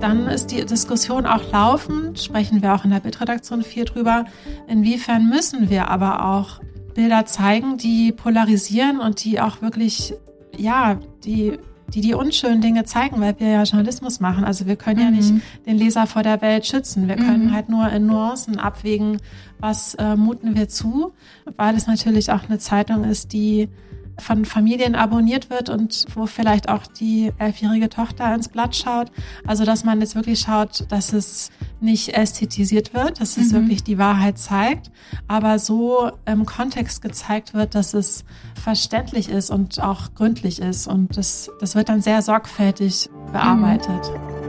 dann ist die Diskussion auch laufend, sprechen wir auch in der Bildredaktion viel drüber, inwiefern müssen wir aber auch Bilder zeigen, die polarisieren und die auch wirklich, ja, die die die unschönen Dinge zeigen, weil wir ja Journalismus machen. Also wir können mhm. ja nicht den Leser vor der Welt schützen. Wir können mhm. halt nur in Nuancen abwägen, was äh, muten wir zu, weil es natürlich auch eine Zeitung ist, die von Familien abonniert wird und wo vielleicht auch die elfjährige Tochter ins Blatt schaut. Also dass man jetzt wirklich schaut, dass es nicht ästhetisiert wird, dass es mhm. wirklich die Wahrheit zeigt, aber so im Kontext gezeigt wird, dass es verständlich ist und auch gründlich ist. Und das, das wird dann sehr sorgfältig bearbeitet. Mhm.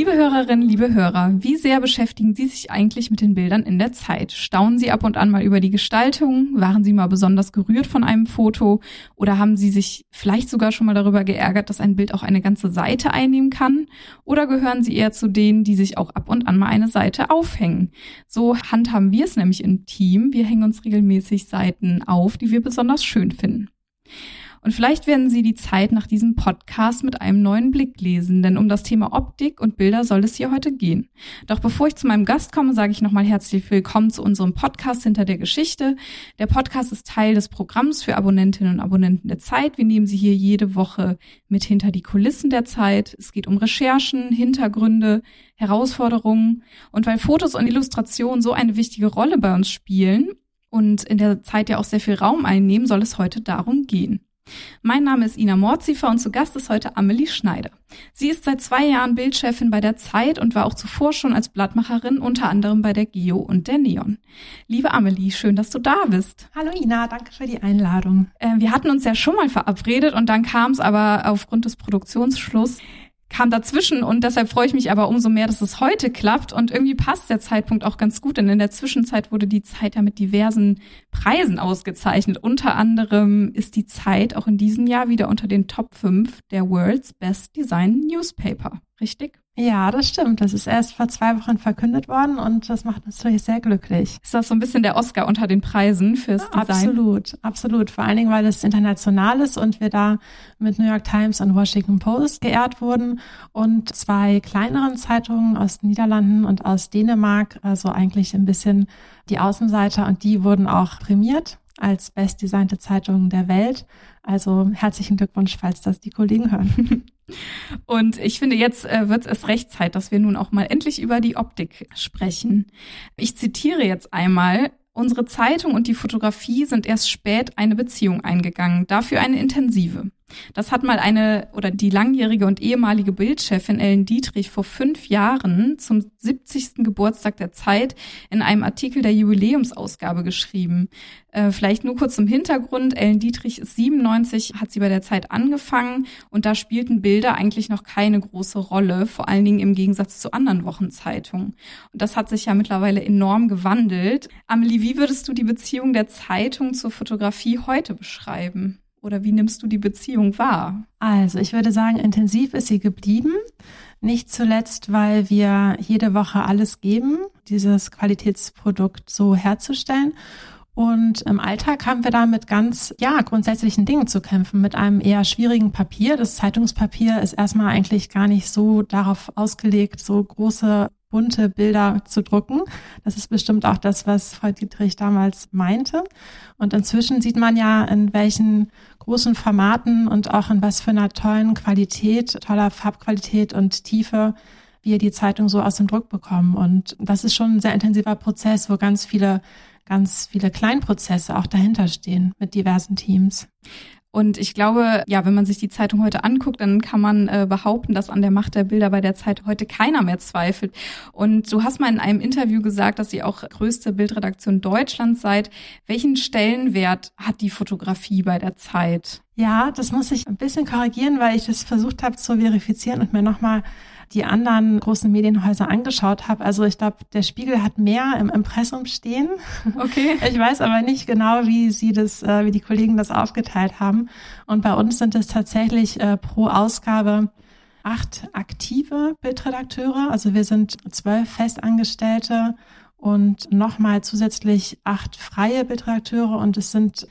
Liebe Hörerinnen, liebe Hörer, wie sehr beschäftigen Sie sich eigentlich mit den Bildern in der Zeit? Staunen Sie ab und an mal über die Gestaltung? Waren Sie mal besonders gerührt von einem Foto? Oder haben Sie sich vielleicht sogar schon mal darüber geärgert, dass ein Bild auch eine ganze Seite einnehmen kann? Oder gehören Sie eher zu denen, die sich auch ab und an mal eine Seite aufhängen? So handhaben wir es nämlich im Team. Wir hängen uns regelmäßig Seiten auf, die wir besonders schön finden. Und vielleicht werden Sie die Zeit nach diesem Podcast mit einem neuen Blick lesen, denn um das Thema Optik und Bilder soll es hier heute gehen. Doch bevor ich zu meinem Gast komme, sage ich nochmal herzlich willkommen zu unserem Podcast Hinter der Geschichte. Der Podcast ist Teil des Programms für Abonnentinnen und Abonnenten der Zeit. Wir nehmen Sie hier jede Woche mit hinter die Kulissen der Zeit. Es geht um Recherchen, Hintergründe, Herausforderungen. Und weil Fotos und Illustrationen so eine wichtige Rolle bei uns spielen, und in der Zeit ja auch sehr viel Raum einnehmen, soll es heute darum gehen. Mein Name ist Ina Mordziefer und zu Gast ist heute Amelie Schneider. Sie ist seit zwei Jahren Bildchefin bei der Zeit und war auch zuvor schon als Blattmacherin unter anderem bei der Geo und der Neon. Liebe Amelie, schön, dass du da bist. Hallo Ina, danke für die Einladung. Äh, wir hatten uns ja schon mal verabredet und dann kam es aber aufgrund des Produktionsschlusses kam dazwischen und deshalb freue ich mich aber umso mehr, dass es heute klappt und irgendwie passt der Zeitpunkt auch ganz gut, denn in der Zwischenzeit wurde die Zeit ja mit diversen Preisen ausgezeichnet. Unter anderem ist die Zeit auch in diesem Jahr wieder unter den Top 5 der World's Best Design Newspaper. Richtig? Ja, das stimmt. Das ist erst vor zwei Wochen verkündet worden und das macht uns natürlich sehr glücklich. Ist das so ein bisschen der Oscar unter den Preisen fürs Design? Absolut, absolut. Vor allen Dingen, weil es international ist und wir da mit New York Times und Washington Post geehrt wurden und zwei kleineren Zeitungen aus den Niederlanden und aus Dänemark, also eigentlich ein bisschen die Außenseiter und die wurden auch prämiert als bestdesignte Zeitungen der Welt. Also herzlichen Glückwunsch, falls das die Kollegen hören. Und ich finde, jetzt äh, wird es erst recht Zeit, dass wir nun auch mal endlich über die Optik sprechen. Ich zitiere jetzt einmal. Unsere Zeitung und die Fotografie sind erst spät eine Beziehung eingegangen, dafür eine intensive. Das hat mal eine oder die langjährige und ehemalige Bildchefin Ellen Dietrich vor fünf Jahren zum 70. Geburtstag der Zeit in einem Artikel der Jubiläumsausgabe geschrieben. Äh, vielleicht nur kurz zum Hintergrund. Ellen Dietrich ist 97, hat sie bei der Zeit angefangen und da spielten Bilder eigentlich noch keine große Rolle, vor allen Dingen im Gegensatz zu anderen Wochenzeitungen. Und das hat sich ja mittlerweile enorm gewandelt. Amelie, wie würdest du die Beziehung der Zeitung zur Fotografie heute beschreiben? Oder wie nimmst du die Beziehung wahr? Also, ich würde sagen, intensiv ist sie geblieben. Nicht zuletzt, weil wir jede Woche alles geben, dieses Qualitätsprodukt so herzustellen. Und im Alltag haben wir da mit ganz, ja, grundsätzlichen Dingen zu kämpfen, mit einem eher schwierigen Papier. Das Zeitungspapier ist erstmal eigentlich gar nicht so darauf ausgelegt, so große bunte Bilder zu drucken. Das ist bestimmt auch das, was Frau Dietrich damals meinte. Und inzwischen sieht man ja, in welchen großen Formaten und auch in was für einer tollen Qualität, toller Farbqualität und Tiefe wir die Zeitung so aus dem Druck bekommen. Und das ist schon ein sehr intensiver Prozess, wo ganz viele, ganz viele Kleinprozesse auch dahinter stehen mit diversen Teams. Und ich glaube, ja, wenn man sich die Zeitung heute anguckt, dann kann man äh, behaupten, dass an der Macht der Bilder bei der Zeit heute keiner mehr zweifelt. Und du hast mal in einem Interview gesagt, dass ihr auch größte Bildredaktion Deutschlands seid. Welchen Stellenwert hat die Fotografie bei der Zeit? Ja, das muss ich ein bisschen korrigieren, weil ich das versucht habe zu verifizieren und mir nochmal die anderen großen Medienhäuser angeschaut habe. Also ich glaube, der Spiegel hat mehr im Impressum stehen. Okay. Ich weiß aber nicht genau, wie sie das, äh, wie die Kollegen das aufgeteilt haben. Und bei uns sind es tatsächlich äh, pro Ausgabe acht aktive Bildredakteure. Also wir sind zwölf Festangestellte und nochmal zusätzlich acht freie Bildredakteure und es sind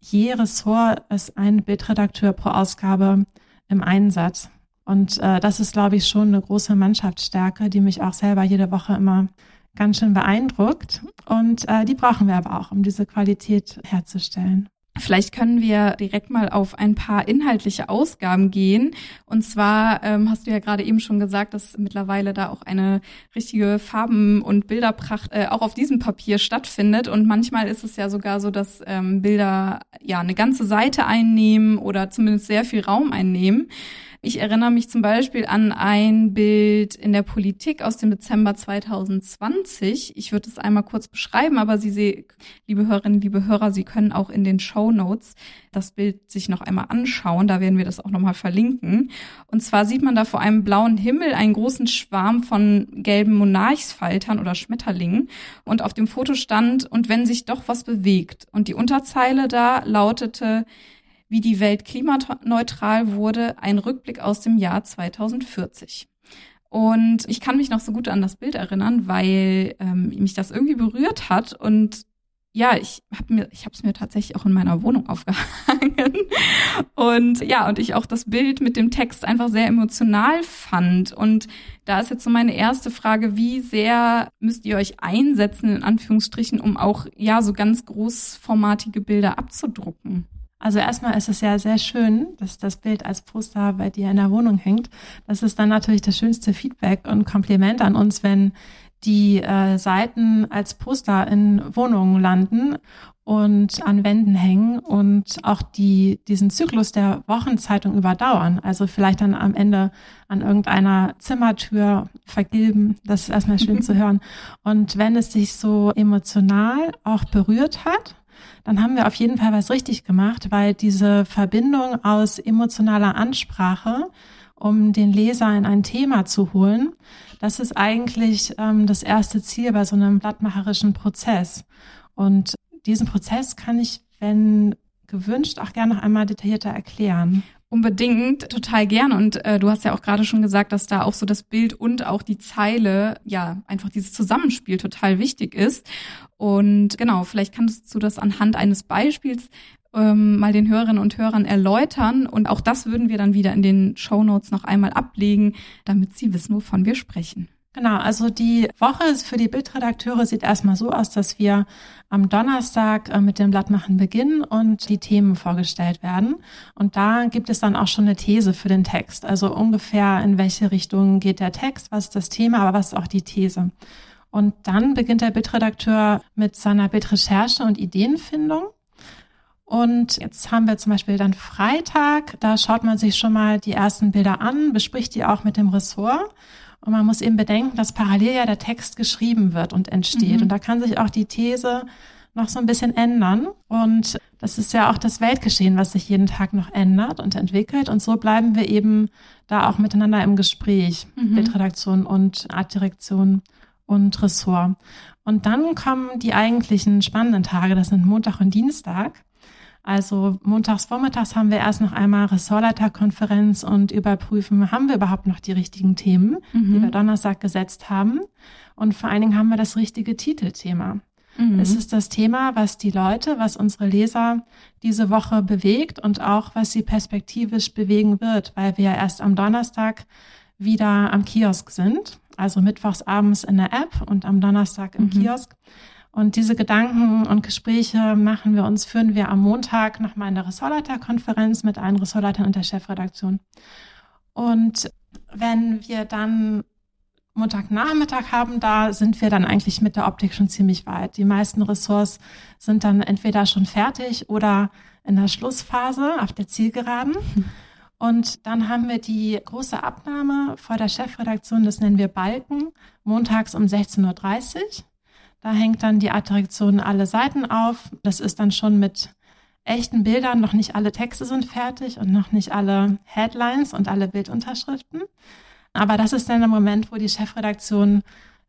je Ressort ist ein Bildredakteur pro Ausgabe im Einsatz. Und äh, das ist, glaube ich, schon eine große Mannschaftsstärke, die mich auch selber jede Woche immer ganz schön beeindruckt. Und äh, die brauchen wir aber auch, um diese Qualität herzustellen. Vielleicht können wir direkt mal auf ein paar inhaltliche Ausgaben gehen. Und zwar ähm, hast du ja gerade eben schon gesagt, dass mittlerweile da auch eine richtige Farben- und Bilderpracht äh, auch auf diesem Papier stattfindet. Und manchmal ist es ja sogar so, dass ähm, Bilder ja eine ganze Seite einnehmen oder zumindest sehr viel Raum einnehmen. Ich erinnere mich zum Beispiel an ein Bild in der Politik aus dem Dezember 2020. Ich würde es einmal kurz beschreiben, aber Sie, sehen, liebe Hörerinnen, liebe Hörer, Sie können auch in den Show Notes das Bild sich noch einmal anschauen. Da werden wir das auch nochmal verlinken. Und zwar sieht man da vor einem blauen Himmel einen großen Schwarm von gelben Monarchsfaltern oder Schmetterlingen. Und auf dem Foto stand, und wenn sich doch was bewegt. Und die Unterzeile da lautete, wie die Welt klimaneutral wurde, ein Rückblick aus dem Jahr 2040. Und ich kann mich noch so gut an das Bild erinnern, weil ähm, mich das irgendwie berührt hat und ja, ich habe mir, ich habe es mir tatsächlich auch in meiner Wohnung aufgehangen und ja, und ich auch das Bild mit dem Text einfach sehr emotional fand. Und da ist jetzt so meine erste Frage: Wie sehr müsst ihr euch einsetzen in Anführungsstrichen, um auch ja so ganz großformatige Bilder abzudrucken? Also erstmal ist es ja sehr schön, dass das Bild als Poster bei dir in der Wohnung hängt. Das ist dann natürlich das schönste Feedback und Kompliment an uns, wenn die äh, Seiten als Poster in Wohnungen landen und an Wänden hängen und auch die, diesen Zyklus der Wochenzeitung überdauern. Also vielleicht dann am Ende an irgendeiner Zimmertür vergilben. Das ist erstmal schön zu hören. Und wenn es sich so emotional auch berührt hat, dann haben wir auf jeden Fall was richtig gemacht, weil diese Verbindung aus emotionaler Ansprache, um den Leser in ein Thema zu holen, das ist eigentlich ähm, das erste Ziel bei so einem blattmacherischen Prozess. Und diesen Prozess kann ich, wenn gewünscht, auch gerne noch einmal detaillierter erklären. Unbedingt, total gern. Und äh, du hast ja auch gerade schon gesagt, dass da auch so das Bild und auch die Zeile, ja, einfach dieses Zusammenspiel total wichtig ist. Und genau, vielleicht kannst du das anhand eines Beispiels ähm, mal den Hörerinnen und Hörern erläutern. Und auch das würden wir dann wieder in den Show Notes noch einmal ablegen, damit sie wissen, wovon wir sprechen. Genau, also die Woche für die Bildredakteure sieht erstmal so aus, dass wir am Donnerstag äh, mit dem Blattmachen beginnen und die Themen vorgestellt werden. Und da gibt es dann auch schon eine These für den Text. Also ungefähr in welche Richtung geht der Text, was ist das Thema, aber was ist auch die These. Und dann beginnt der Bildredakteur mit seiner Bildrecherche und Ideenfindung. Und jetzt haben wir zum Beispiel dann Freitag, da schaut man sich schon mal die ersten Bilder an, bespricht die auch mit dem Ressort. Und man muss eben bedenken, dass parallel ja der Text geschrieben wird und entsteht. Mhm. Und da kann sich auch die These noch so ein bisschen ändern. Und das ist ja auch das Weltgeschehen, was sich jeden Tag noch ändert und entwickelt. Und so bleiben wir eben da auch miteinander im Gespräch, mhm. Bildredaktion und Artdirektion und Ressort. Und dann kommen die eigentlichen spannenden Tage, das sind Montag und Dienstag. Also montags vormittags haben wir erst noch einmal Ressortleiterkonferenz und überprüfen, haben wir überhaupt noch die richtigen Themen, mhm. die wir Donnerstag gesetzt haben. Und vor allen Dingen haben wir das richtige Titelthema. Mhm. Es ist das Thema, was die Leute, was unsere Leser diese Woche bewegt und auch was sie perspektivisch bewegen wird, weil wir ja erst am Donnerstag wieder am Kiosk sind, also mittwochs abends in der App und am Donnerstag im mhm. Kiosk. Und diese Gedanken und Gespräche machen wir uns, führen wir am Montag nochmal in der Ressortleiterkonferenz mit allen Ressortleitern und der Chefredaktion. Und wenn wir dann Montagnachmittag haben, da sind wir dann eigentlich mit der Optik schon ziemlich weit. Die meisten Ressorts sind dann entweder schon fertig oder in der Schlussphase auf der Zielgeraden. Und dann haben wir die große Abnahme vor der Chefredaktion, das nennen wir Balken, montags um 16.30 Uhr. Da hängt dann die Attraktion alle Seiten auf. Das ist dann schon mit echten Bildern. Noch nicht alle Texte sind fertig und noch nicht alle Headlines und alle Bildunterschriften. Aber das ist dann der Moment, wo die Chefredaktion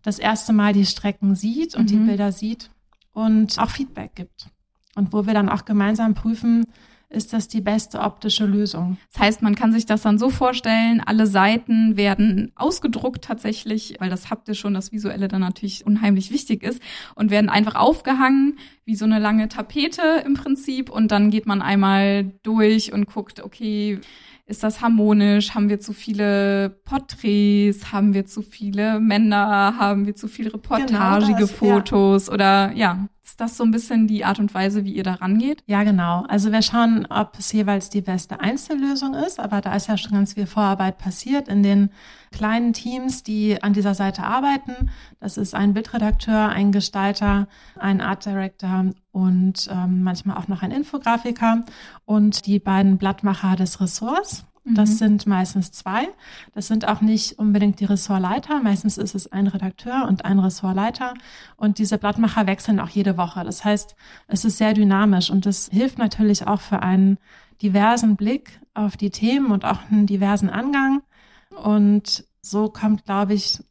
das erste Mal die Strecken sieht und mhm. die Bilder sieht und auch Feedback gibt. Und wo wir dann auch gemeinsam prüfen, ist das die beste optische Lösung. Das heißt, man kann sich das dann so vorstellen, alle Seiten werden ausgedruckt tatsächlich, weil das haptische und das visuelle dann natürlich unheimlich wichtig ist und werden einfach aufgehangen, wie so eine lange Tapete im Prinzip und dann geht man einmal durch und guckt, okay, ist das harmonisch? Haben wir zu viele Porträts? Haben wir zu viele Männer? Haben wir zu viele reportagige genau das, Fotos? Ja. Oder ja, ist das so ein bisschen die Art und Weise, wie ihr da rangeht? Ja, genau. Also wir schauen, ob es jeweils die beste Einzellösung ist, aber da ist ja schon ganz viel Vorarbeit passiert in den kleinen Teams, die an dieser Seite arbeiten. Das ist ein Bildredakteur, ein Gestalter, ein Art Director und ähm, manchmal auch noch ein Infografiker und die beiden Blattmacher des Ressorts. Das mhm. sind meistens zwei. Das sind auch nicht unbedingt die Ressortleiter. Meistens ist es ein Redakteur und ein Ressortleiter. Und diese Blattmacher wechseln auch jede Woche. Das heißt, es ist sehr dynamisch und das hilft natürlich auch für einen diversen Blick auf die Themen und auch einen diversen Angang. Und so kommt, glaube ich,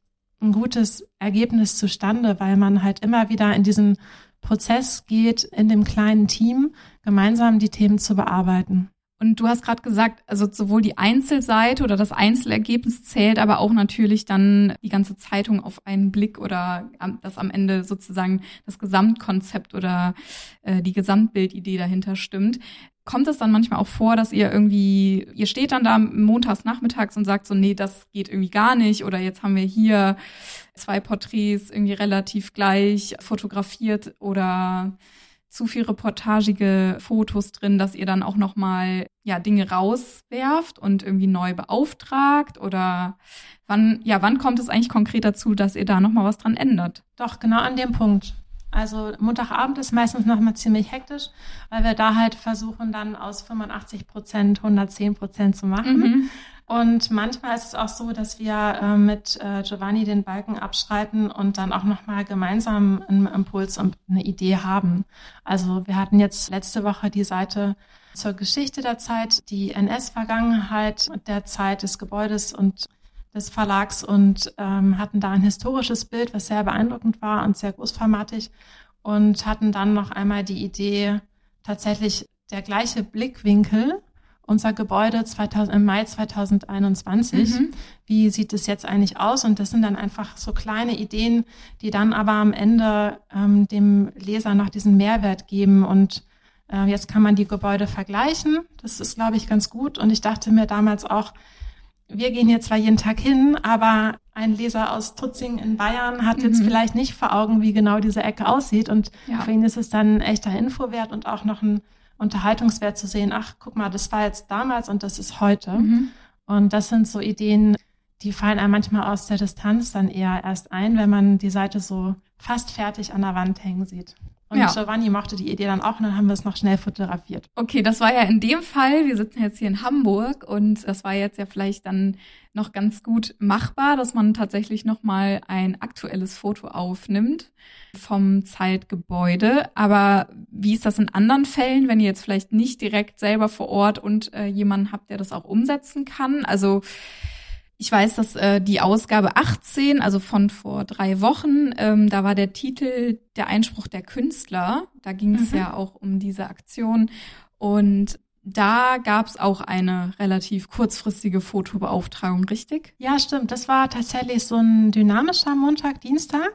ein gutes Ergebnis zustande, weil man halt immer wieder in diesen Prozess geht, in dem kleinen Team gemeinsam die Themen zu bearbeiten. Und du hast gerade gesagt, also sowohl die Einzelseite oder das Einzelergebnis zählt, aber auch natürlich dann die ganze Zeitung auf einen Blick oder dass am Ende sozusagen das Gesamtkonzept oder äh, die Gesamtbildidee dahinter stimmt. Kommt es dann manchmal auch vor, dass ihr irgendwie, ihr steht dann da montags nachmittags und sagt so, nee, das geht irgendwie gar nicht oder jetzt haben wir hier zwei Porträts irgendwie relativ gleich fotografiert oder zu viel reportagige Fotos drin, dass ihr dann auch noch mal ja Dinge rauswerft und irgendwie neu beauftragt oder wann ja wann kommt es eigentlich konkret dazu, dass ihr da noch mal was dran ändert? Doch genau an dem Punkt. Also Montagabend ist meistens noch mal ziemlich hektisch, weil wir da halt versuchen dann aus 85 Prozent 110 Prozent zu machen. Mhm. Und manchmal ist es auch so, dass wir äh, mit äh, Giovanni den Balken abschreiten und dann auch nochmal gemeinsam einen Impuls und eine Idee haben. Also wir hatten jetzt letzte Woche die Seite zur Geschichte der Zeit, die NS-Vergangenheit der Zeit des Gebäudes und des Verlags und ähm, hatten da ein historisches Bild, was sehr beeindruckend war und sehr großformatig und hatten dann noch einmal die Idee, tatsächlich der gleiche Blickwinkel unser Gebäude 2000, im Mai 2021. Mhm. Wie sieht es jetzt eigentlich aus? Und das sind dann einfach so kleine Ideen, die dann aber am Ende ähm, dem Leser noch diesen Mehrwert geben. Und äh, jetzt kann man die Gebäude vergleichen. Das ist, glaube ich, ganz gut. Und ich dachte mir damals auch, wir gehen hier zwar jeden Tag hin, aber ein Leser aus Tutzing in Bayern hat mhm. jetzt vielleicht nicht vor Augen, wie genau diese Ecke aussieht. Und ja. für ihn ist es dann ein echter Infowert und auch noch ein Unterhaltungswert zu sehen, ach, guck mal, das war jetzt damals und das ist heute. Mhm. Und das sind so Ideen, die fallen einem manchmal aus der Distanz dann eher erst ein, wenn man die Seite so fast fertig an der Wand hängen sieht. Und ja. Giovanni mochte die Idee dann auch und dann haben wir es noch schnell fotografiert. Okay, das war ja in dem Fall, wir sitzen jetzt hier in Hamburg und das war jetzt ja vielleicht dann noch ganz gut machbar, dass man tatsächlich noch mal ein aktuelles Foto aufnimmt vom Zeitgebäude. Aber wie ist das in anderen Fällen, wenn ihr jetzt vielleicht nicht direkt selber vor Ort und äh, jemanden habt, der das auch umsetzen kann? Also ich weiß, dass äh, die Ausgabe 18, also von vor drei Wochen, ähm, da war der Titel Der Einspruch der Künstler. Da ging es mhm. ja auch um diese Aktion. Und da gab es auch eine relativ kurzfristige Fotobeauftragung, richtig? Ja, stimmt. Das war tatsächlich so ein dynamischer Montag, Dienstag,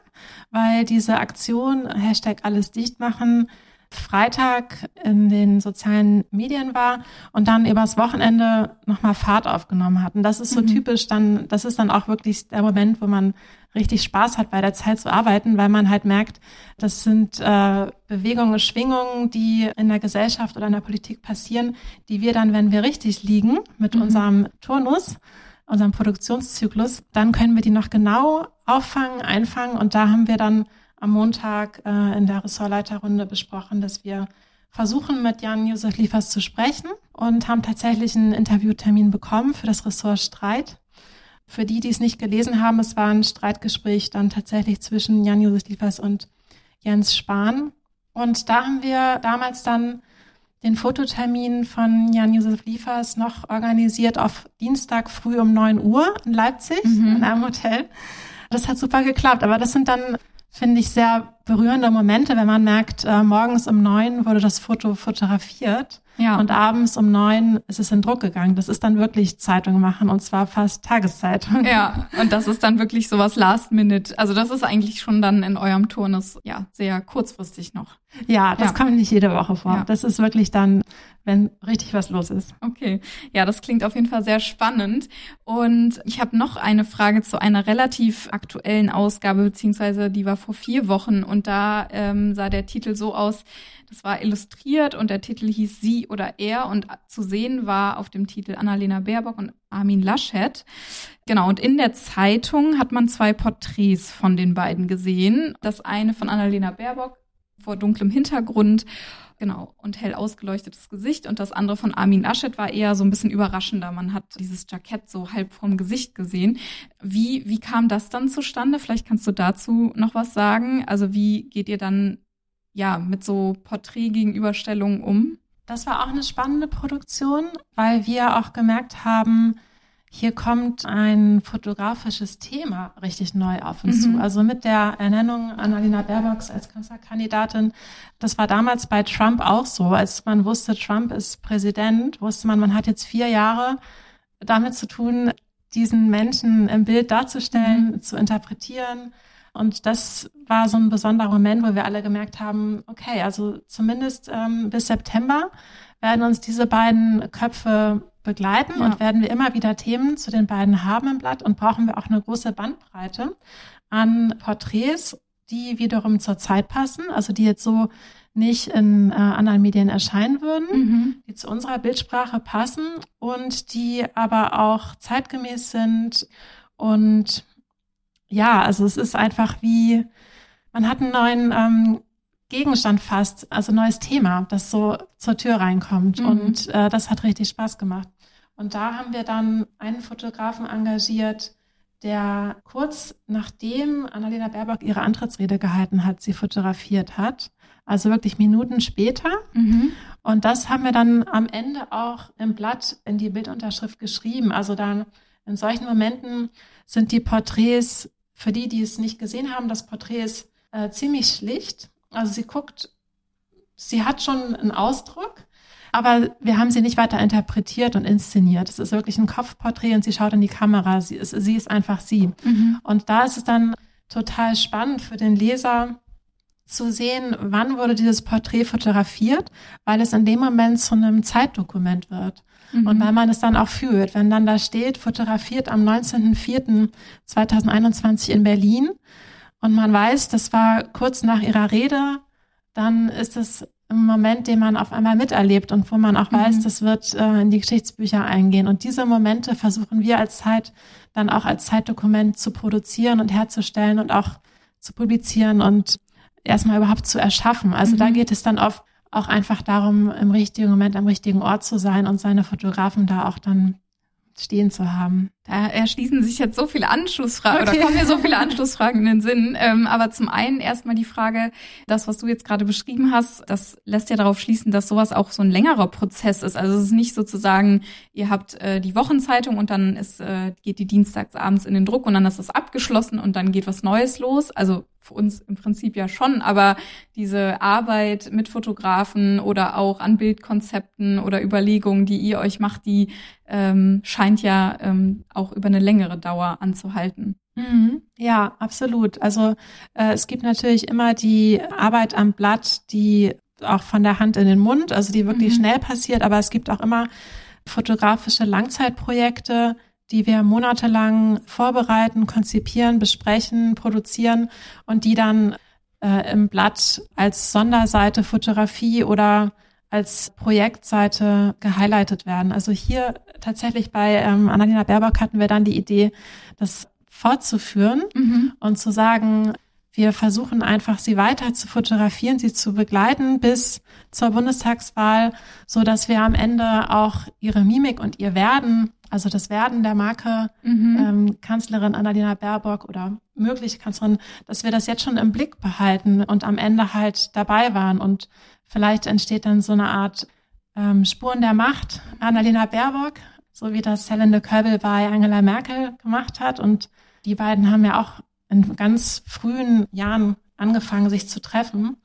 weil diese Aktion Hashtag alles dicht machen Freitag in den sozialen Medien war und dann übers Wochenende nochmal Fahrt aufgenommen hat. Und das ist so mhm. typisch dann, das ist dann auch wirklich der Moment, wo man richtig Spaß hat, bei der Zeit zu arbeiten, weil man halt merkt, das sind äh, Bewegungen, Schwingungen, die in der Gesellschaft oder in der Politik passieren, die wir dann, wenn wir richtig liegen mit mhm. unserem Turnus, unserem Produktionszyklus, dann können wir die noch genau auffangen, einfangen und da haben wir dann am Montag äh, in der Ressortleiterrunde besprochen, dass wir versuchen, mit Jan-Josef Liefers zu sprechen und haben tatsächlich einen Interviewtermin bekommen für das Ressort Streit. Für die, die es nicht gelesen haben, es war ein Streitgespräch dann tatsächlich zwischen Jan-Josef Liefers und Jens Spahn. Und da haben wir damals dann den Fototermin von Jan-Josef Liefers noch organisiert auf Dienstag früh um neun Uhr in Leipzig mhm. in einem Hotel. Das hat super geklappt, aber das sind dann finde ich, sehr berührende Momente, wenn man merkt, äh, morgens um neun wurde das Foto fotografiert ja. Und abends um neun ist es in Druck gegangen. Das ist dann wirklich Zeitung machen und zwar fast Tageszeitung. Ja, und das ist dann wirklich sowas Last Minute. Also das ist eigentlich schon dann in eurem Turnus ja sehr kurzfristig noch. Ja, das ja. kommt nicht jede Woche vor. Ja. Das ist wirklich dann, wenn richtig was los ist. Okay, ja, das klingt auf jeden Fall sehr spannend. Und ich habe noch eine Frage zu einer relativ aktuellen Ausgabe, beziehungsweise die war vor vier Wochen und da ähm, sah der Titel so aus, das war illustriert und der Titel hieß Sie oder Er und zu sehen war auf dem Titel Annalena Baerbock und Armin Laschet. Genau, und in der Zeitung hat man zwei Porträts von den beiden gesehen. Das eine von Annalena Baerbock vor dunklem Hintergrund genau, und hell ausgeleuchtetes Gesicht. Und das andere von Armin Laschet war eher so ein bisschen überraschender. Man hat dieses Jackett so halb vorm Gesicht gesehen. Wie, wie kam das dann zustande? Vielleicht kannst du dazu noch was sagen. Also wie geht ihr dann ja, mit so Porträtgegenüberstellungen um? Das war auch eine spannende Produktion, weil wir auch gemerkt haben, hier kommt ein fotografisches Thema richtig neu auf uns mhm. zu. Also mit der Ernennung Annalena Baerbocks als Kanzlerkandidatin, das war damals bei Trump auch so. Als man wusste, Trump ist Präsident, wusste man, man hat jetzt vier Jahre damit zu tun, diesen Menschen im Bild darzustellen, mhm. zu interpretieren, und das war so ein besonderer Moment, wo wir alle gemerkt haben, okay, also zumindest ähm, bis September werden uns diese beiden Köpfe begleiten ja. und werden wir immer wieder Themen zu den beiden haben im Blatt und brauchen wir auch eine große Bandbreite an Porträts, die wiederum zur Zeit passen, also die jetzt so nicht in äh, anderen Medien erscheinen würden, mhm. die zu unserer Bildsprache passen und die aber auch zeitgemäß sind und ja, also es ist einfach wie, man hat einen neuen ähm, Gegenstand fast, also neues Thema, das so zur Tür reinkommt. Mhm. Und äh, das hat richtig Spaß gemacht. Und da haben wir dann einen Fotografen engagiert, der kurz nachdem Annalena Baerbock ihre Antrittsrede gehalten hat, sie fotografiert hat. Also wirklich Minuten später. Mhm. Und das haben wir dann am Ende auch im Blatt in die Bildunterschrift geschrieben. Also dann in solchen Momenten sind die Porträts für die, die es nicht gesehen haben, das Porträt ist äh, ziemlich schlicht. Also sie guckt, sie hat schon einen Ausdruck, aber wir haben sie nicht weiter interpretiert und inszeniert. Es ist wirklich ein Kopfporträt und sie schaut in die Kamera. Sie ist, sie ist einfach sie. Mhm. Und da ist es dann total spannend für den Leser zu sehen, wann wurde dieses Porträt fotografiert, weil es in dem Moment zu einem Zeitdokument wird. Mhm. Und weil man es dann auch fühlt, wenn dann da steht, fotografiert am 19.04.2021 in Berlin und man weiß, das war kurz nach ihrer Rede, dann ist es Moment, den man auf einmal miterlebt und wo man auch mhm. weiß, das wird äh, in die Geschichtsbücher eingehen. Und diese Momente versuchen wir als Zeit dann auch als Zeitdokument zu produzieren und herzustellen und auch zu publizieren und erstmal überhaupt zu erschaffen. Also mhm. da geht es dann oft auch einfach darum, im richtigen Moment am richtigen Ort zu sein und seine Fotografen da auch dann stehen zu haben. Da erschließen sich jetzt so viele Anschlussfragen okay. oder kommen mir so viele Anschlussfragen in den Sinn. Ähm, aber zum einen erstmal die Frage, das, was du jetzt gerade beschrieben hast, das lässt ja darauf schließen, dass sowas auch so ein längerer Prozess ist. Also es ist nicht sozusagen, ihr habt äh, die Wochenzeitung und dann ist, äh, geht die dienstags abends in den Druck und dann ist das abgeschlossen und dann geht was Neues los. Also für uns im Prinzip ja schon, aber diese Arbeit mit Fotografen oder auch an Bildkonzepten oder Überlegungen, die ihr euch macht, die ähm, scheint ja ähm, auch über eine längere Dauer anzuhalten. Mhm. Ja, absolut. Also äh, es gibt natürlich immer die Arbeit am Blatt, die auch von der Hand in den Mund, also die wirklich mhm. schnell passiert, aber es gibt auch immer fotografische Langzeitprojekte, die wir monatelang vorbereiten, konzipieren, besprechen, produzieren und die dann äh, im Blatt als Sonderseite Fotografie oder als Projektseite gehighlightet werden. Also hier tatsächlich bei ähm, Annalena Baerbock hatten wir dann die Idee, das fortzuführen mhm. und zu sagen, wir versuchen einfach, sie weiter zu fotografieren, sie zu begleiten bis zur Bundestagswahl, so dass wir am Ende auch ihre Mimik und ihr Werden, also das Werden der Marke mhm. ähm, Kanzlerin Annalena Baerbock oder mögliche Kanzlerin, dass wir das jetzt schon im Blick behalten und am Ende halt dabei waren und Vielleicht entsteht dann so eine Art ähm, Spuren der Macht. Annalena Baerbock, so wie das Helen Köbel bei Angela Merkel gemacht hat. Und die beiden haben ja auch in ganz frühen Jahren angefangen, sich zu treffen.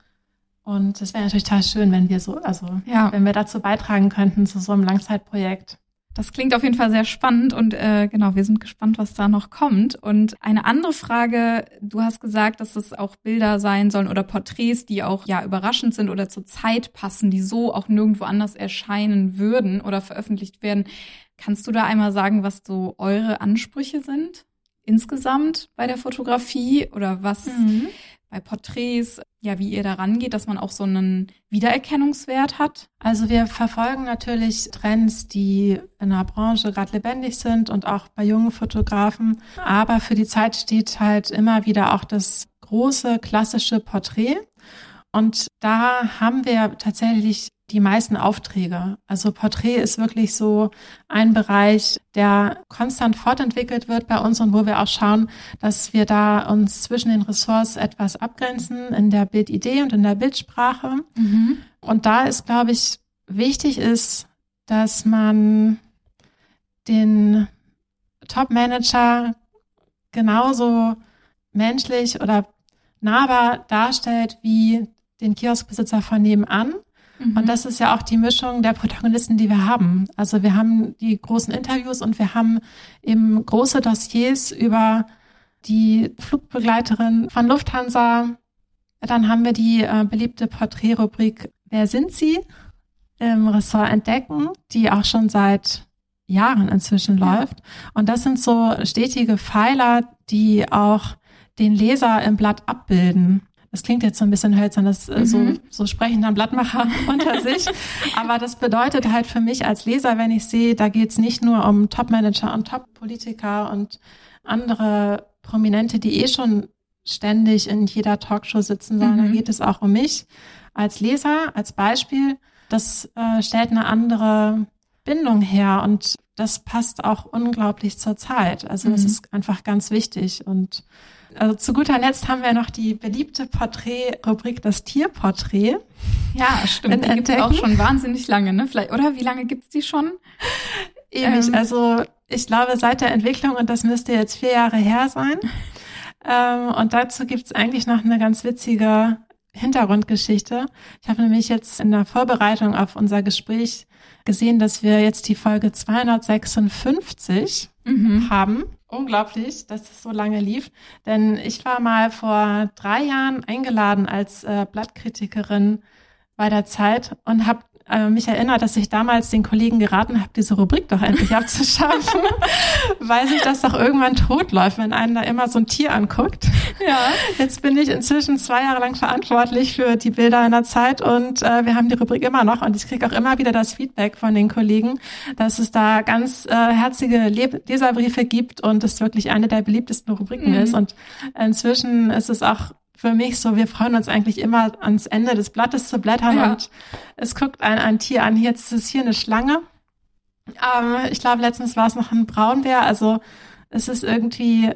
Und es wäre natürlich total schön, wenn wir so, also Ja. wenn wir dazu beitragen könnten zu so einem Langzeitprojekt. Das klingt auf jeden Fall sehr spannend und äh, genau, wir sind gespannt, was da noch kommt. Und eine andere Frage, du hast gesagt, dass es auch Bilder sein sollen oder Porträts, die auch ja überraschend sind oder zur Zeit passen, die so auch nirgendwo anders erscheinen würden oder veröffentlicht werden. Kannst du da einmal sagen, was so eure Ansprüche sind insgesamt bei der Fotografie oder was bei Porträts, ja, wie ihr da rangeht, dass man auch so einen Wiedererkennungswert hat? Also wir verfolgen natürlich Trends, die in der Branche gerade lebendig sind und auch bei jungen Fotografen. Aber für die Zeit steht halt immer wieder auch das große klassische Porträt. Und da haben wir tatsächlich die meisten Aufträge. Also Porträt ist wirklich so ein Bereich, der konstant fortentwickelt wird bei uns und wo wir auch schauen, dass wir da uns zwischen den Ressorts etwas abgrenzen in der Bildidee und in der Bildsprache. Und da ist, glaube ich, wichtig ist, dass man den Top-Manager genauso menschlich oder nahbar darstellt wie den Kioskbesitzer von nebenan. Mhm. Und das ist ja auch die Mischung der Protagonisten, die wir haben. Also wir haben die großen Interviews und wir haben eben große Dossiers über die Flugbegleiterin von Lufthansa. Dann haben wir die äh, beliebte Porträtrubrik Wer sind Sie? im Ressort Entdecken, die auch schon seit Jahren inzwischen Ja. läuft. Und das sind so stetige Pfeiler, die auch den Leser im Blatt abbilden. Das klingt jetzt so ein bisschen hölzern, das äh, so, Mhm. so sprechen dann Blattmacher unter sich. Aber das bedeutet halt für mich als Leser, wenn ich sehe, da geht's nicht nur um Top-Manager und Top-Politiker und andere Prominente, die eh schon ständig in jeder Talkshow sitzen, sondern Mhm. da geht es auch um mich als Leser, als Beispiel. Das äh, stellt eine andere Bindung her und das passt auch unglaublich zur Zeit. Also das Mhm. ist einfach ganz wichtig. Und also zu guter Letzt haben wir noch die beliebte Porträt-Rubrik, das Tierporträt. Ja, stimmt. Die gibt's auch Entdecken? schon wahnsinnig lange, ne? Vielleicht, oder wie lange gibt's die schon? Ewig. Ähm. Also ich glaube seit der Entwicklung, und das müsste jetzt vier Jahre her sein. ähm, und dazu gibt's eigentlich noch eine ganz witzige Hintergrundgeschichte. Ich habe nämlich jetzt in der Vorbereitung auf unser Gespräch gesehen, dass wir jetzt die Folge 256 Mhm. haben. Unglaublich, dass es so lange lief. Denn ich war mal vor drei Jahren eingeladen als äh, Blattkritikerin bei der Zeit und habe äh, mich erinnert, dass ich damals den Kollegen geraten habe, diese Rubrik doch endlich abzuschaffen, weil sich das doch irgendwann totläuft, wenn einen da immer so ein Tier anguckt. Ja. Jetzt bin ich inzwischen zwei Jahre lang verantwortlich für die Bilder in der Zeit und äh, wir haben die Rubrik immer noch und ich kriege auch immer wieder das Feedback von den Kollegen, dass es da ganz äh, herzige Le Leserbriefe gibt und es wirklich eine der beliebtesten Rubriken Mhm. ist und inzwischen ist es auch für mich so, wir freuen uns eigentlich immer ans Ende des Blattes zu blättern Ja. und es guckt ein, ein Tier an. Jetzt ist es hier eine Schlange. Ähm, ich glaube, letztens war es noch ein Braunbär. Also es ist irgendwie,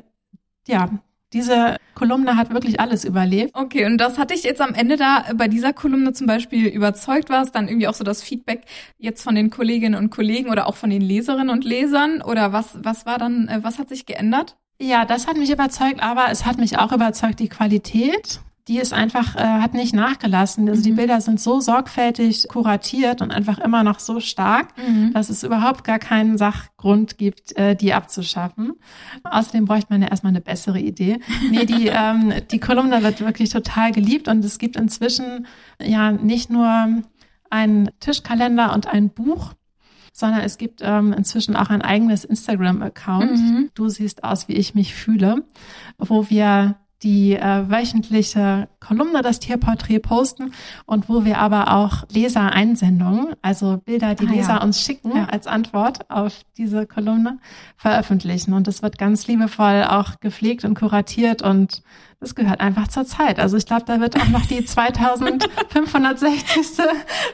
ja, diese Kolumne hat wirklich alles überlebt. Okay, und das hatte ich jetzt am Ende da bei dieser Kolumne zum Beispiel überzeugt, war es dann irgendwie auch so das Feedback jetzt von den Kolleginnen und Kollegen oder auch von den Leserinnen und Lesern oder was, was war dann, äh, was hat sich geändert? Ja, das hat mich überzeugt, aber es hat mich auch überzeugt, die Qualität. Die ist einfach, äh, hat nicht nachgelassen. Also die Mhm. Bilder sind so sorgfältig kuratiert und einfach immer noch so stark, dass es überhaupt gar keinen Sachgrund gibt, äh, die abzuschaffen. Außerdem bräuchte man ja erstmal eine bessere Idee. Nee, die, ähm, die Kolumne wird wirklich total geliebt und es gibt inzwischen ja nicht nur einen Tischkalender und ein Buch, sondern es gibt ähm, inzwischen auch ein eigenes Instagram-Account. Mhm. Du siehst aus, wie ich mich fühle, wo wir die äh, wöchentliche Kolumne das Tierporträt posten und wo wir aber auch Lesereinsendungen, also Bilder, die Ah, Leser ja. uns schicken Ja. als Antwort auf diese Kolumne veröffentlichen. Und das wird ganz liebevoll auch gepflegt und kuratiert und das gehört einfach zur Zeit. Also ich glaube, da wird auch noch die 2560.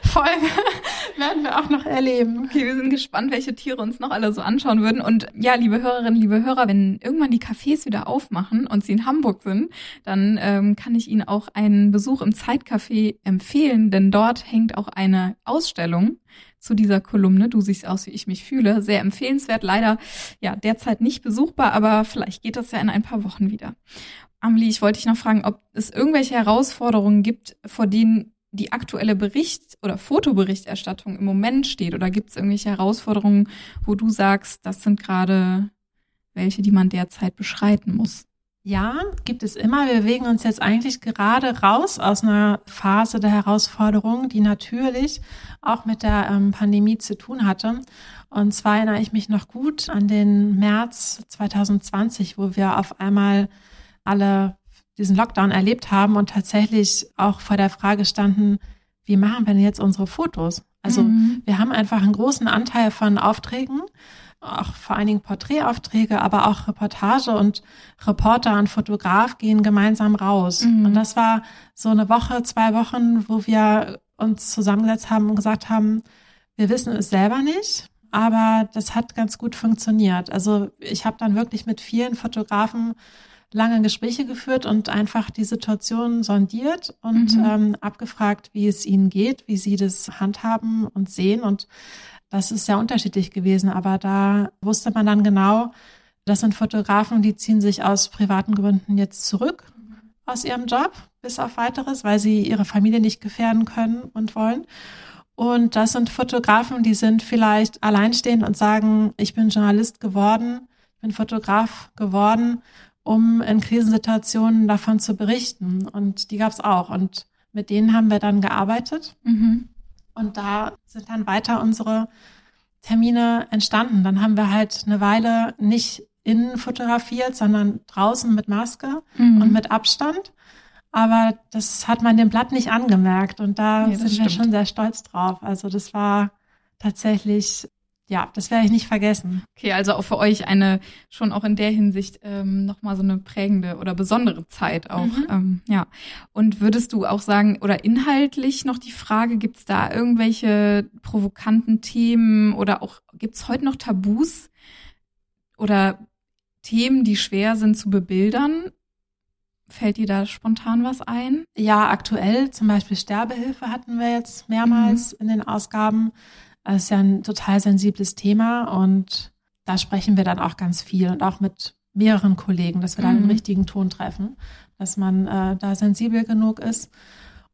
Folge werden wir auch noch erleben. Okay, wir sind gespannt, welche Tiere uns noch alle so anschauen würden. Und ja, liebe Hörerinnen, liebe Hörer, wenn irgendwann die Cafés wieder aufmachen und sie in Hamburg sind, dann ähm, kann ich Ihnen auch einen Besuch im Zeitcafé empfehlen, denn dort hängt auch eine Ausstellung zu dieser Kolumne. Du siehst aus, wie ich mich fühle. Sehr empfehlenswert. Leider ja derzeit nicht besuchbar, aber vielleicht geht das ja in ein paar Wochen wieder. Amelie, ich wollte dich noch fragen, ob es irgendwelche Herausforderungen gibt, vor denen die aktuelle Bericht- oder Fotoberichterstattung im Moment steht? Oder gibt es irgendwelche Herausforderungen, wo du sagst, das sind gerade welche, die man derzeit beschreiten muss? Ja, gibt es immer. Wir bewegen uns jetzt eigentlich gerade raus aus einer Phase der Herausforderungen, die natürlich auch mit der ähm, Pandemie zu tun hatte. Und zwar erinnere ich mich noch gut an den März 2020, wo wir auf einmal alle diesen Lockdown erlebt haben und tatsächlich auch vor der Frage standen, wie machen wir denn jetzt unsere Fotos? Also mhm. wir haben einfach einen großen Anteil von Aufträgen auch vor allen Dingen Porträtaufträge, aber auch Reportage und Reporter und Fotograf gehen gemeinsam raus. Mhm. Und das war so eine Woche, zwei Wochen, wo wir uns zusammengesetzt haben und gesagt haben, wir wissen es selber nicht, aber das hat ganz gut funktioniert. Also ich habe dann wirklich mit vielen Fotografen lange Gespräche geführt und einfach die Situation sondiert und mhm. ähm, abgefragt, wie es ihnen geht, wie sie das handhaben und sehen und das ist sehr unterschiedlich gewesen, aber da wusste man dann genau, das sind Fotografen, die ziehen sich aus privaten Gründen jetzt zurück aus ihrem Job, bis auf weiteres, weil sie ihre Familie nicht gefährden können und wollen. Und das sind Fotografen, die sind vielleicht alleinstehend und sagen, ich bin Journalist geworden, ich bin Fotograf geworden, um in Krisensituationen davon zu berichten. Und die gab es auch. Und mit denen haben wir dann gearbeitet. Mhm. Und da sind dann weiter unsere Termine entstanden. Dann haben wir halt eine Weile nicht innen fotografiert, sondern draußen mit Maske mhm. und mit Abstand. Aber das hat man dem Blatt nicht angemerkt und da nee, sind stimmt. wir schon sehr stolz drauf. Also das war tatsächlich ja, das werde ich nicht vergessen. Okay, also auch für euch eine schon auch in der Hinsicht ähm, nochmal so eine prägende oder besondere Zeit auch. Mhm. Ähm, ja. Und würdest du auch sagen, oder inhaltlich noch die Frage, gibt es da irgendwelche provokanten Themen oder auch gibt es heute noch Tabus oder Themen, die schwer sind zu bebildern? Fällt dir da spontan was ein? Ja, aktuell zum Beispiel Sterbehilfe hatten wir jetzt mehrmals mhm. in den Ausgaben. Das ist ja ein total sensibles Thema und da sprechen wir dann auch ganz viel und auch mit mehreren Kollegen, dass wir mhm. da den richtigen Ton treffen, dass man äh, da sensibel genug ist.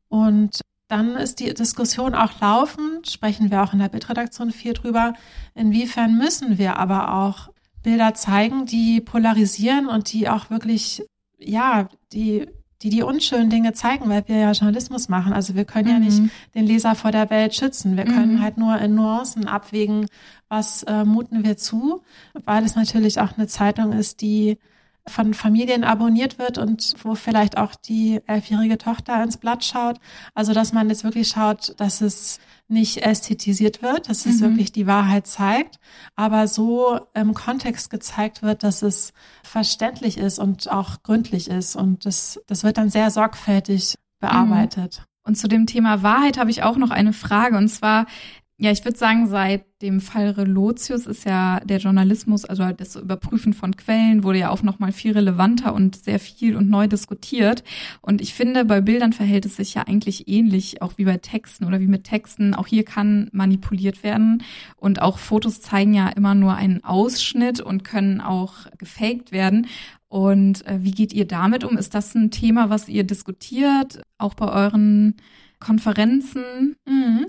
Und dann ist die Diskussion auch laufend, sprechen wir auch in der Bildredaktion viel drüber, inwiefern müssen wir aber auch Bilder zeigen, die polarisieren und die auch wirklich, ja, die die die unschönen Dinge zeigen, weil wir ja Journalismus machen. Also wir können mhm. ja nicht den Leser vor der Welt schützen. Wir können mhm. halt nur in Nuancen abwägen, was äh, muten wir zu, weil es natürlich auch eine Zeitung ist, die von Familien abonniert wird und wo vielleicht auch die elfjährige Tochter ins Blatt schaut. Also dass man jetzt wirklich schaut, dass es nicht ästhetisiert wird, dass es mhm. wirklich die Wahrheit zeigt, aber so im Kontext gezeigt wird, dass es verständlich ist und auch gründlich ist. Und das, das wird dann sehr sorgfältig bearbeitet. Mhm. Und zu dem Thema Wahrheit habe ich auch noch eine Frage. Und zwar, ja, ich würde sagen, seit dem Fall Relotius ist ja der Journalismus, also das Überprüfen von Quellen, wurde ja auch noch mal viel relevanter und sehr viel und neu diskutiert. Und ich finde, bei Bildern verhält es sich ja eigentlich ähnlich, auch wie bei Texten oder wie mit Texten. Auch hier kann manipuliert werden. Und auch Fotos zeigen ja immer nur einen Ausschnitt und können auch gefaked werden. Und äh, wie geht ihr damit um? Ist das ein Thema, was ihr diskutiert, auch bei euren Konferenzen? Mhm.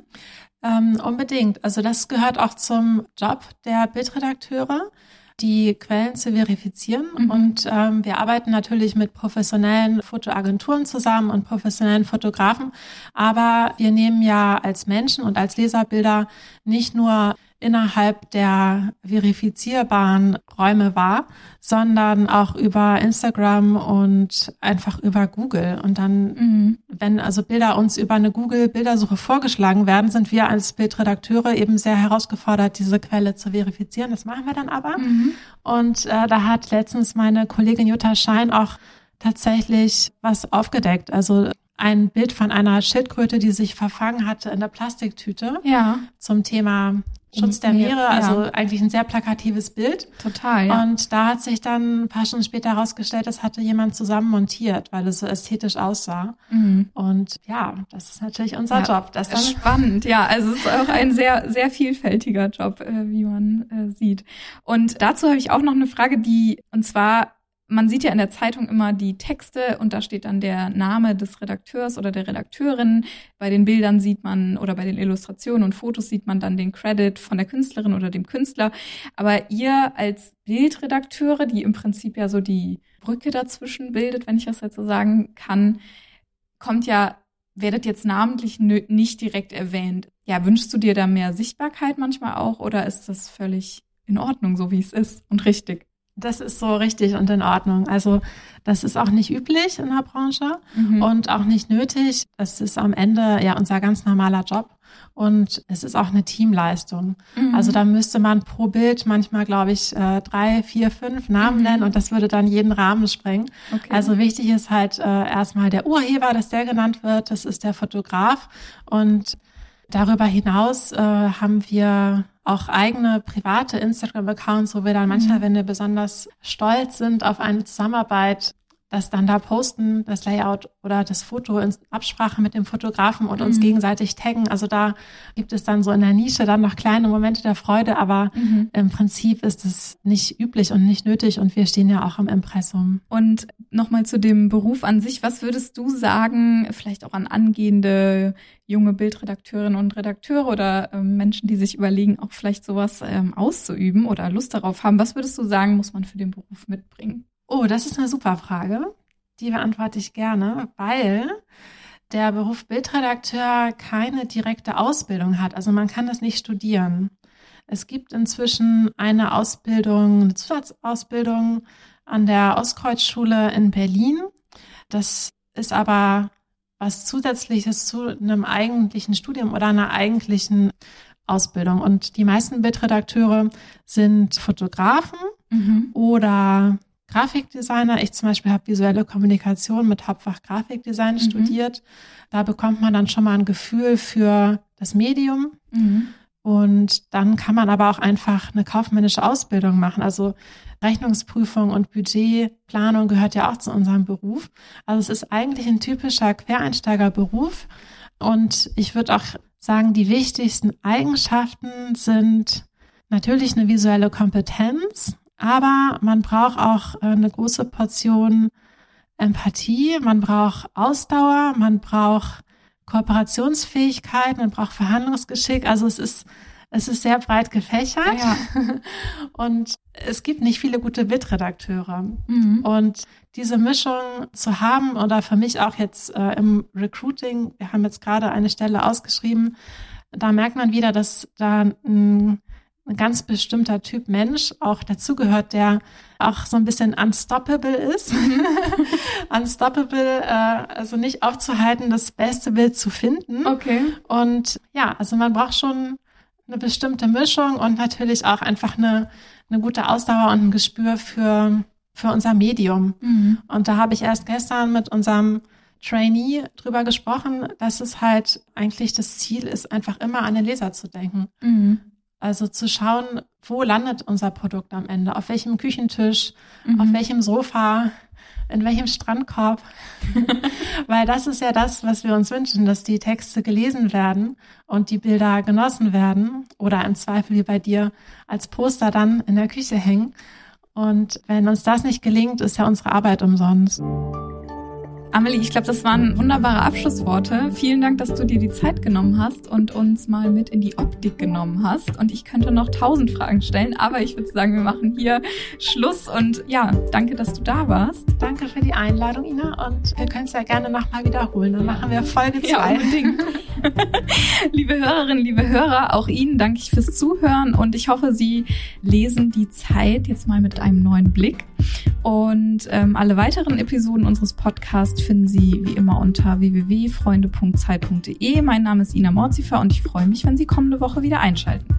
Ähm, unbedingt. Also das gehört auch zum Job der Bildredakteure, die Quellen zu verifizieren. Mhm. Und ähm, wir arbeiten natürlich mit professionellen Fotoagenturen zusammen und professionellen Fotografen. Aber wir nehmen ja als Menschen und als Leserbilder nicht nur innerhalb der verifizierbaren Räume wahr, sondern auch über Instagram und einfach über Google. Und dann, mhm. wenn also Bilder uns über eine Google-Bildersuche vorgeschlagen werden, sind wir als Bildredakteure eben sehr herausgefordert, diese Quelle zu verifizieren. Das machen wir dann aber. Mhm. Und äh, da hat letztens meine Kollegin Jutta Schein auch tatsächlich was aufgedeckt. Also ein Bild von einer Schildkröte, die sich verfangen hatte in der Plastiktüte. Ja. Zum Thema Schutz der Meere, also ja. eigentlich ein sehr plakatives Bild. Total, ja. Und da hat sich dann ein paar Stunden später herausgestellt, das hatte jemand zusammen montiert, weil es so ästhetisch aussah. Mhm. Und ja, das ist natürlich unser ja, Job. Das ist spannend, ja. Also es ist auch ein sehr, sehr vielfältiger Job, äh, wie man äh, sieht. Und dazu habe ich auch noch eine Frage, die, und zwar man sieht ja in der Zeitung immer die Texte und da steht dann der Name des Redakteurs oder der Redakteurin. Bei den Bildern sieht man oder bei den Illustrationen und Fotos sieht man dann den Credit von der Künstlerin oder dem Künstler. Aber ihr als Bildredakteure, die im Prinzip ja so die Brücke dazwischen bildet, wenn ich das jetzt so sagen kann, kommt ja, werdet jetzt namentlich nicht direkt erwähnt. Ja, wünschst du dir da mehr Sichtbarkeit manchmal auch oder ist das völlig in Ordnung, so wie es ist und richtig? Das ist so richtig und in Ordnung. Also das ist auch nicht üblich in der Branche mhm. und auch nicht nötig. Das ist am Ende ja unser ganz normaler Job und es ist auch eine Teamleistung. Mhm. Also da müsste man pro Bild manchmal, glaube ich, äh, drei, vier, fünf Namen mhm. nennen und das würde dann jeden Rahmen sprengen. Okay. Also wichtig ist halt äh, erstmal der Urheber, dass der genannt wird. Das ist der Fotograf und Darüber hinaus äh, haben wir auch eigene private Instagram-Accounts, wo wir dann manchmal, mhm. wenn wir besonders stolz sind auf eine Zusammenarbeit, das dann da posten, das Layout oder das Foto in Absprache mit dem Fotografen und uns mhm. gegenseitig taggen. Also da gibt es dann so in der Nische dann noch kleine Momente der Freude, aber mhm. im Prinzip ist es nicht üblich und nicht nötig und wir stehen ja auch im Impressum. Und nochmal zu dem Beruf an sich, was würdest du sagen, vielleicht auch an angehende junge Bildredakteurinnen und Redakteure oder ähm, Menschen, die sich überlegen, auch vielleicht sowas ähm, auszuüben oder Lust darauf haben, was würdest du sagen, muss man für den Beruf mitbringen? Oh, das ist eine super Frage. Die beantworte ich gerne, weil der Beruf Bildredakteur keine direkte Ausbildung hat. Also man kann das nicht studieren. Es gibt inzwischen eine Ausbildung, eine Zusatzausbildung an der Ostkreuzschule in Berlin. Das ist aber was zusätzliches zu einem eigentlichen Studium oder einer eigentlichen Ausbildung. Und die meisten Bildredakteure sind Fotografen mhm. oder Grafikdesigner. Ich zum Beispiel habe visuelle Kommunikation mit Hauptfach Grafikdesign mhm. studiert. Da bekommt man dann schon mal ein Gefühl für das Medium. Mhm. Und dann kann man aber auch einfach eine kaufmännische Ausbildung machen. Also Rechnungsprüfung und Budgetplanung gehört ja auch zu unserem Beruf. Also es ist eigentlich ein typischer Quereinsteigerberuf. Und ich würde auch sagen, die wichtigsten Eigenschaften sind natürlich eine visuelle Kompetenz, aber man braucht auch äh, eine große Portion Empathie, man braucht Ausdauer, man braucht Kooperationsfähigkeit, man braucht Verhandlungsgeschick. Also es ist, es ist sehr breit gefächert. Ja. Und es gibt nicht viele gute Bildredakteure. Mhm. Und diese Mischung zu haben oder für mich auch jetzt äh, im Recruiting, wir haben jetzt gerade eine Stelle ausgeschrieben, da merkt man wieder, dass da ein ein ganz bestimmter Typ Mensch auch dazugehört, der auch so ein bisschen unstoppable ist. Mhm. unstoppable, äh, also nicht aufzuhalten, das beste Bild zu finden. Okay. Und ja, also man braucht schon eine bestimmte Mischung und natürlich auch einfach eine, eine gute Ausdauer und ein Gespür für, für unser Medium. Mhm. Und da habe ich erst gestern mit unserem Trainee drüber gesprochen, dass es halt eigentlich das Ziel ist, einfach immer an den Leser zu denken. Mhm. Also zu schauen, wo landet unser Produkt am Ende? Auf welchem Küchentisch? Mhm. Auf welchem Sofa? In welchem Strandkorb? Weil das ist ja das, was wir uns wünschen, dass die Texte gelesen werden und die Bilder genossen werden oder im Zweifel wie bei dir als Poster dann in der Küche hängen. Und wenn uns das nicht gelingt, ist ja unsere Arbeit umsonst. Amelie, ich glaube, das waren wunderbare Abschlussworte. Vielen Dank, dass du dir die Zeit genommen hast und uns mal mit in die Optik genommen hast. Und ich könnte noch tausend Fragen stellen, aber ich würde sagen, wir machen hier Schluss. Und ja, danke, dass du da warst. Danke für die Einladung, Ina. Und wir können es ja gerne nochmal wiederholen. Dann machen wir Folge 2. Ja, unbedingt. liebe Hörerinnen, liebe Hörer, auch Ihnen danke ich fürs Zuhören und ich hoffe, Sie lesen die Zeit jetzt mal mit einem neuen Blick. Und ähm, alle weiteren Episoden unseres Podcasts finden Sie wie immer unter www.freunde.zeit.de. Mein Name ist Ina Morzifer und ich freue mich, wenn Sie kommende Woche wieder einschalten.